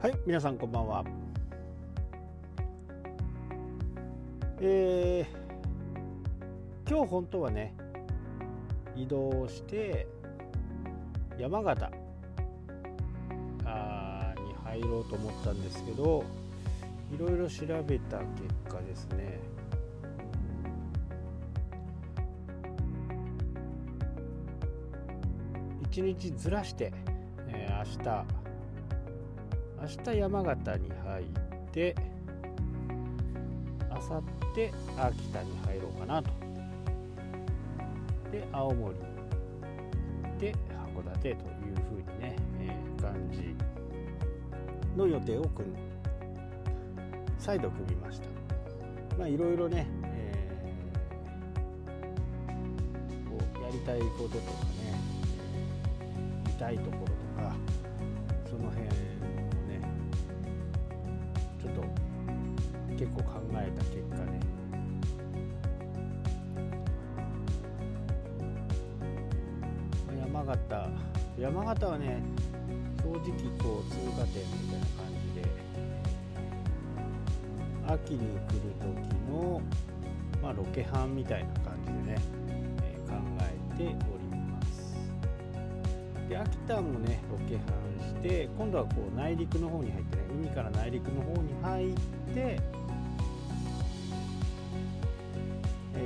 はい皆さんこんばんは。えー、今日本当はね移動して山形あに入ろうと思ったんですけどいろいろ調べた結果ですね。1日ずらして、えー、明日明日山形に入ってあさって秋田に入ろうかなと。で青森で函館というふうにね、えー、感じの予定を組ん再度組みました。まあいろいろね、えー、こうやりたいこととかね見たいところとかその辺結構考えた結果ね。山形。山形はね正直こう通過点みたいな感じで秋に来る時の、まあ、ロケハンみたいな感じでね、えー、考えております。で秋田もねロケハンして今度はこう内陸の方に入ってね海から内陸の方に入って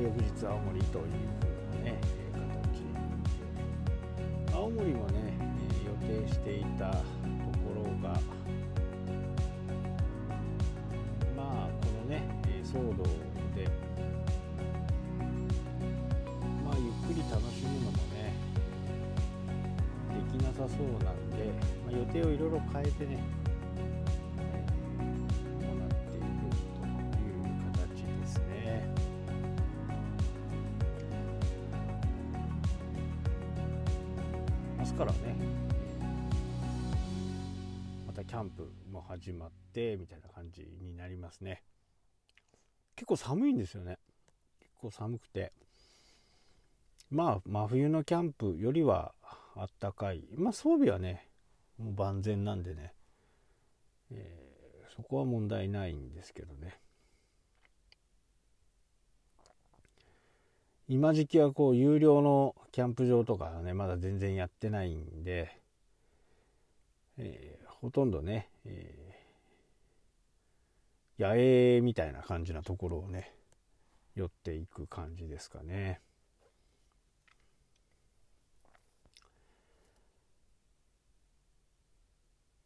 翌日青森というふうなね形青森もね予定していたところがまあこのね騒動でまあゆっくり楽しむのもねできなさそうなんで、まあ、予定をいろいろ変えてねからね。またキャンプも始まってみたいな感じになりますね。結構寒いんですよね。結構寒くて。まあ真冬のキャンプよりはあったかい。まあ装備はねもう万全なんでね、えー、そこは問題ないんですけどね。今時期はこう有料のキャンプ場とかねまだ全然やってないんで、えー、ほとんどね、えー、野営みたいな感じなところをね寄っていく感じですかね。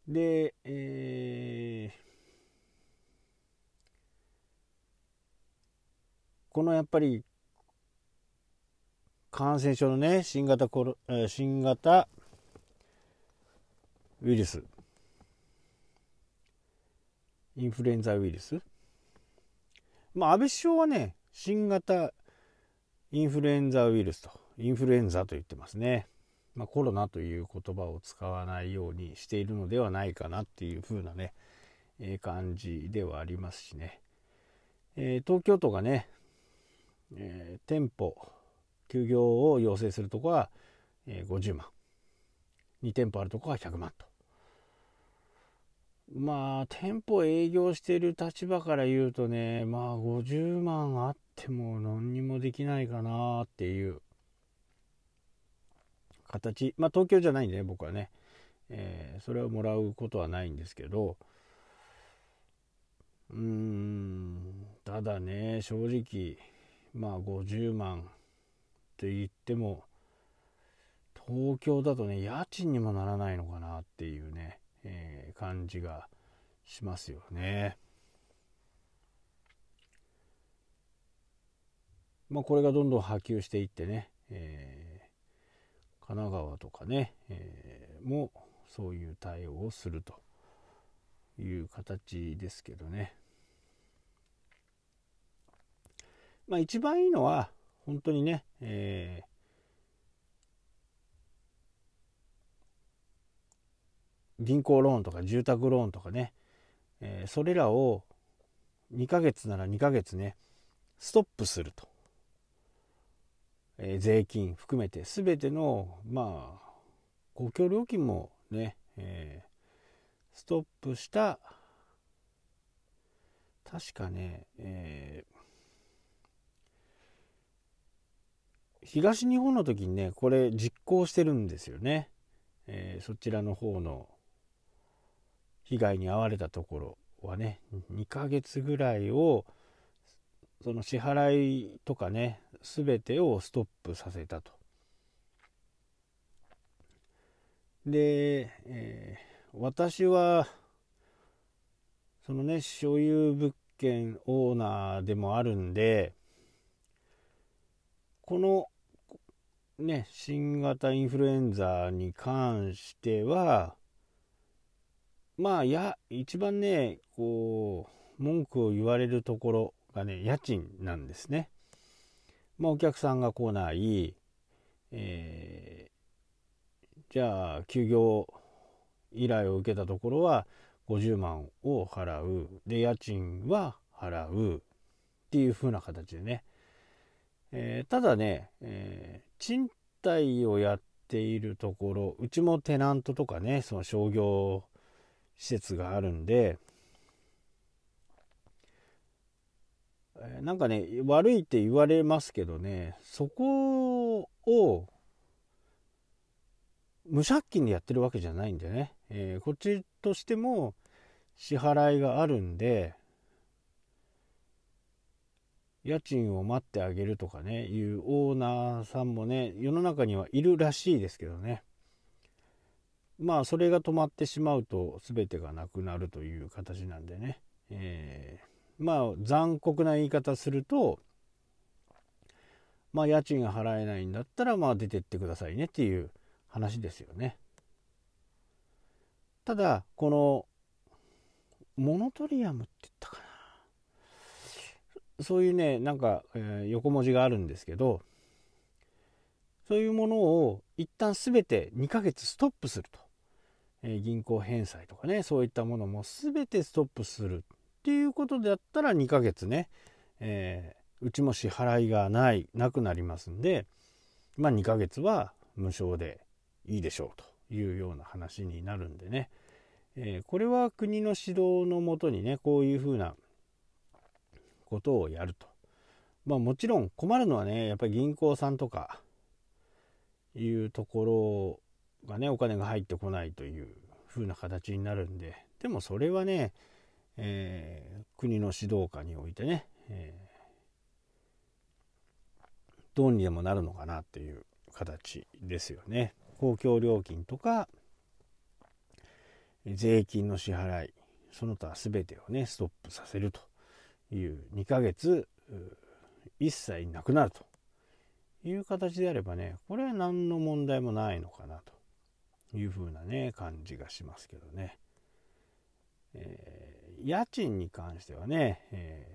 で、えー、このやっぱり感染症のね、新型コロ、新型ウイルス、インフルエンザウイルス。まあ、安倍首相はね、新型インフルエンザウイルスと、インフルエンザと言ってますね。まあ、コロナという言葉を使わないようにしているのではないかなっていう風なね、え、感じではありますしね。えー、東京都がね、えー、店舗、休業を要請するとこは50万。2店舗あるとこは100万と。まあ店舗営業してる立場から言うとねまあ50万あっても何にもできないかなっていう。形。まあ東京じゃないんでね僕はね、えー、それをもらうことはないんですけど。うーんただね正直まあ50万って言っても東京だとね家賃にもならないのかなっていうね、えー、感じがしますよね。まあ、これがどんどん波及していってね、えー、神奈川とかね、えー、もそういう対応をするという形ですけどね。まあ一番いいのは本当にね、えー、銀行ローンとか住宅ローンとかね、えー、それらを2ヶ月なら2ヶ月ねストップすると、えー、税金含めて全てのまあ公共料金もね、えー、ストップした確かね、えー、東日本の時にねこれ実行してるんですよね、えー、そちらの方の被害に遭われたところはね2ヶ月ぐらいをその支払いとかね全てをストップさせたと。で、えー、私はそのね所有物件オーナーでもあるんでこのね新型インフルエンザに関してはまあや一番ねこう文句を言われるところがね家賃なんですね。まあ、お客さんが来ない、えー、じゃあ休業依頼を受けたところは50万を払う。で家賃は払う。っていう風な形でね、えー、ただね、えー、賃貸をやっているところうちもテナントとかねその商業施設があるんでなんかね悪いって言われますけどねそこを無借金でやってるわけじゃないんでね、えー、こっちとしても支払いがあるんで家賃を待ってあげるとかねいうオーナーさんもね世の中にはいるらしいですけどねまあそれが止まってしまうと全てがなくなるという形なんでね、えー、まあ残酷な言い方するとまあ家賃が払えないんだったらまあ出てってくださいねっていう話ですよね。ただこのモノトリアムって言ったかそういうねなんか、えー、横文字があるんですけどそういうものを一旦全て2ヶ月ストップすると。え銀行返済とかねそういったものも全てストップするっていうことであったら2ヶ月ね、えー、うちも支払いがないなくなりますんでまあ2ヶ月は無償でいいでしょうというような話になるんでね、えー、これは国の指導のもとにねこういうふうなことをやると。まあもちろん困るのはねやっぱり銀行さんとかいうところがねお金が入ってこないという風な形になるんででもそれはね、えー、国の指導下においてね、えー、どうにでもなるのかなっていう形ですよね。公共料金とか税金の支払いその他全てをねストップさせるという2ヶ月一切なくなるという形であればねこれは何の問題もないのかなという風なね感じがしますけどね、えー、家賃に関してはね、え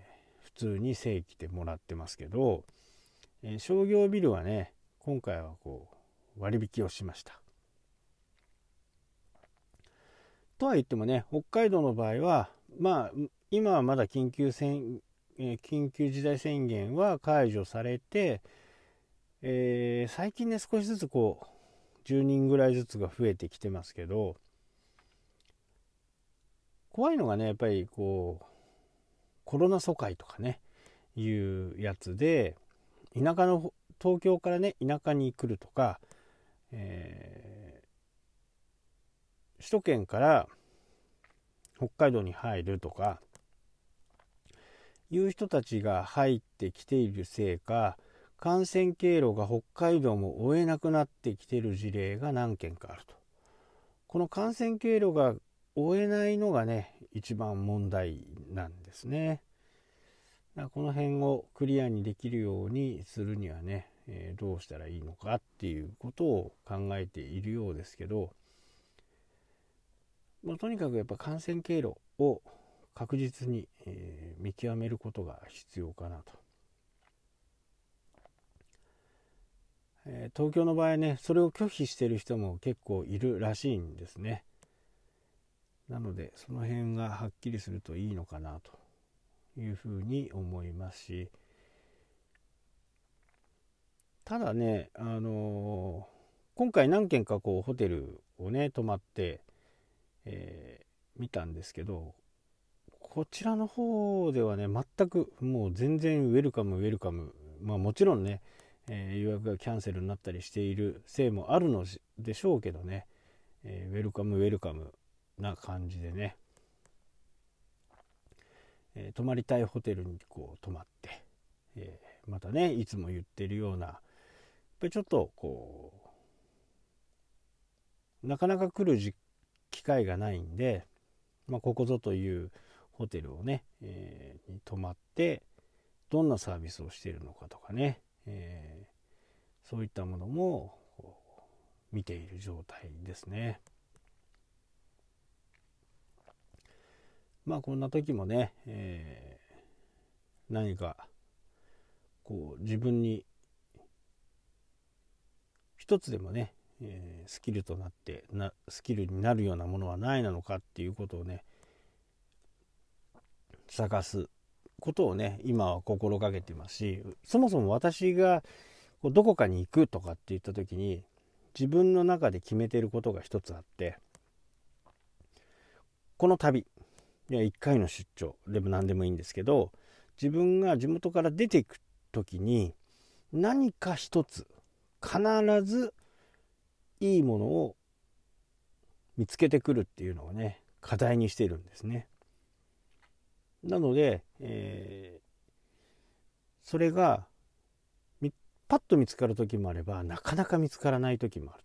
ー、普通に正規でもらってますけど、えー、商業ビルはね今回はこう割引をしました。とは言ってもね北海道の場合はまあ今はまだ緊急宣緊急事態宣言は解除されて、えー、最近ね少しずつこう10人ぐらいずつが増えてきてますけど怖いのがねやっぱりこうコロナ疎開とかねいうやつで田舎の東京からね田舎に来るとか、えー、首都圏から北海道に入るとかいう人たちが入ってきているせいか感染経路が北海道も追えなくなってきてる事例が何件かあると。この感染経路が追えないのがね、一番問題なんですね。だこの辺をクリアにできるようにするにはね、えー、どうしたらいいのかっていうことを考えているようですけど、まあ、とにかくやっぱ感染経路を確実に、えー、見極めることが必要かなと。えー、東京の場合ねそれを拒否してる人も結構いるらしいんですね。なのでその辺がはっきりするといいのかなというふうに思いますし。ただねあのー、今回何軒かこうホテルをね泊まって、え見たんですけどこちらの方ではね全くもう全然ウェルカムウェルカム。まあもちろんね、えー、予約がキャンセルになったりしているせいもあるのでしょうけどね、えー、ウェルカムウェルカムな感じでね、えー、泊まりたいホテルにこう泊まって、えまたねいつも言ってるようなやっぱりちょっとこうなかなか来る機会がないんで、まあ、ここぞというホテルをね、えー、に泊まってどんなサービスをしているのかとかね、えー、そういったものも見ている状態ですね。まあこんな時もね、えー、何かこう自分に一つでもね、えー、スキルとなってなスキルになるようなものはないなのかっていうことをね探すことをね今は心がけてますしそもそも私がどこかに行くとかって言った時に自分の中で決めてることが一つあってこの旅いや1回の出張でも何でもいいんですけど自分が地元から出ていく時に何か一つ必ずいいものを見つけてくるっていうのをね課題にしているんですね。なので、えー、それがパッと見つかる時もあればなかなか見つからない時もある。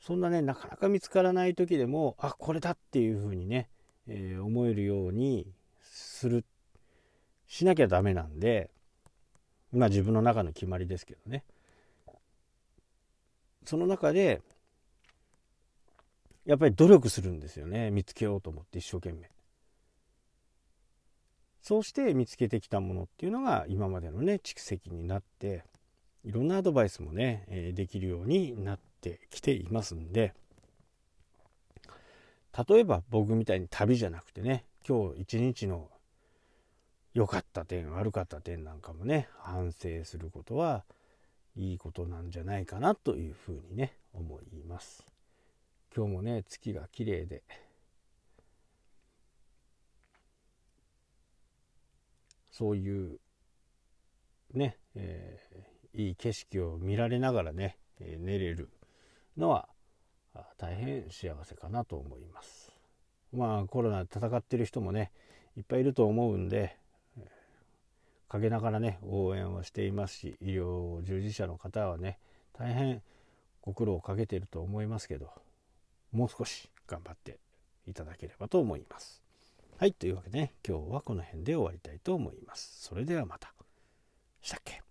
そんなねなかなか見つからない時でもあこれだっていうふうにね、えー、思えるようにするしなきゃダメなんでまあ自分の中の決まりですけどね。その中でやっぱり努力するんですよね。見つけようと思って一生懸命。そうして見つけてきたものっていうのが今までのね蓄積になっていろんなアドバイスもね、えできるようになってきていますんで例えば僕みたいに旅じゃなくてね今日一日の良かった点悪かった点なんかもね反省することはいいことなんじゃないかなというふうにね思います。今日もね月が綺麗でそういうね、えー、いい景色を見られながらね、えー、寝れるのは大変幸せかなと思います。まあコロナで戦ってる人もねいっぱいいると思うんで陰ながらね応援をしていますし医療従事者の方はね大変ご苦労をかけてると思いますけどもう少し頑張っていただければと思います。はい、というわけでね、今日はこの辺で終わりたいと思います。それではまた。したっけ？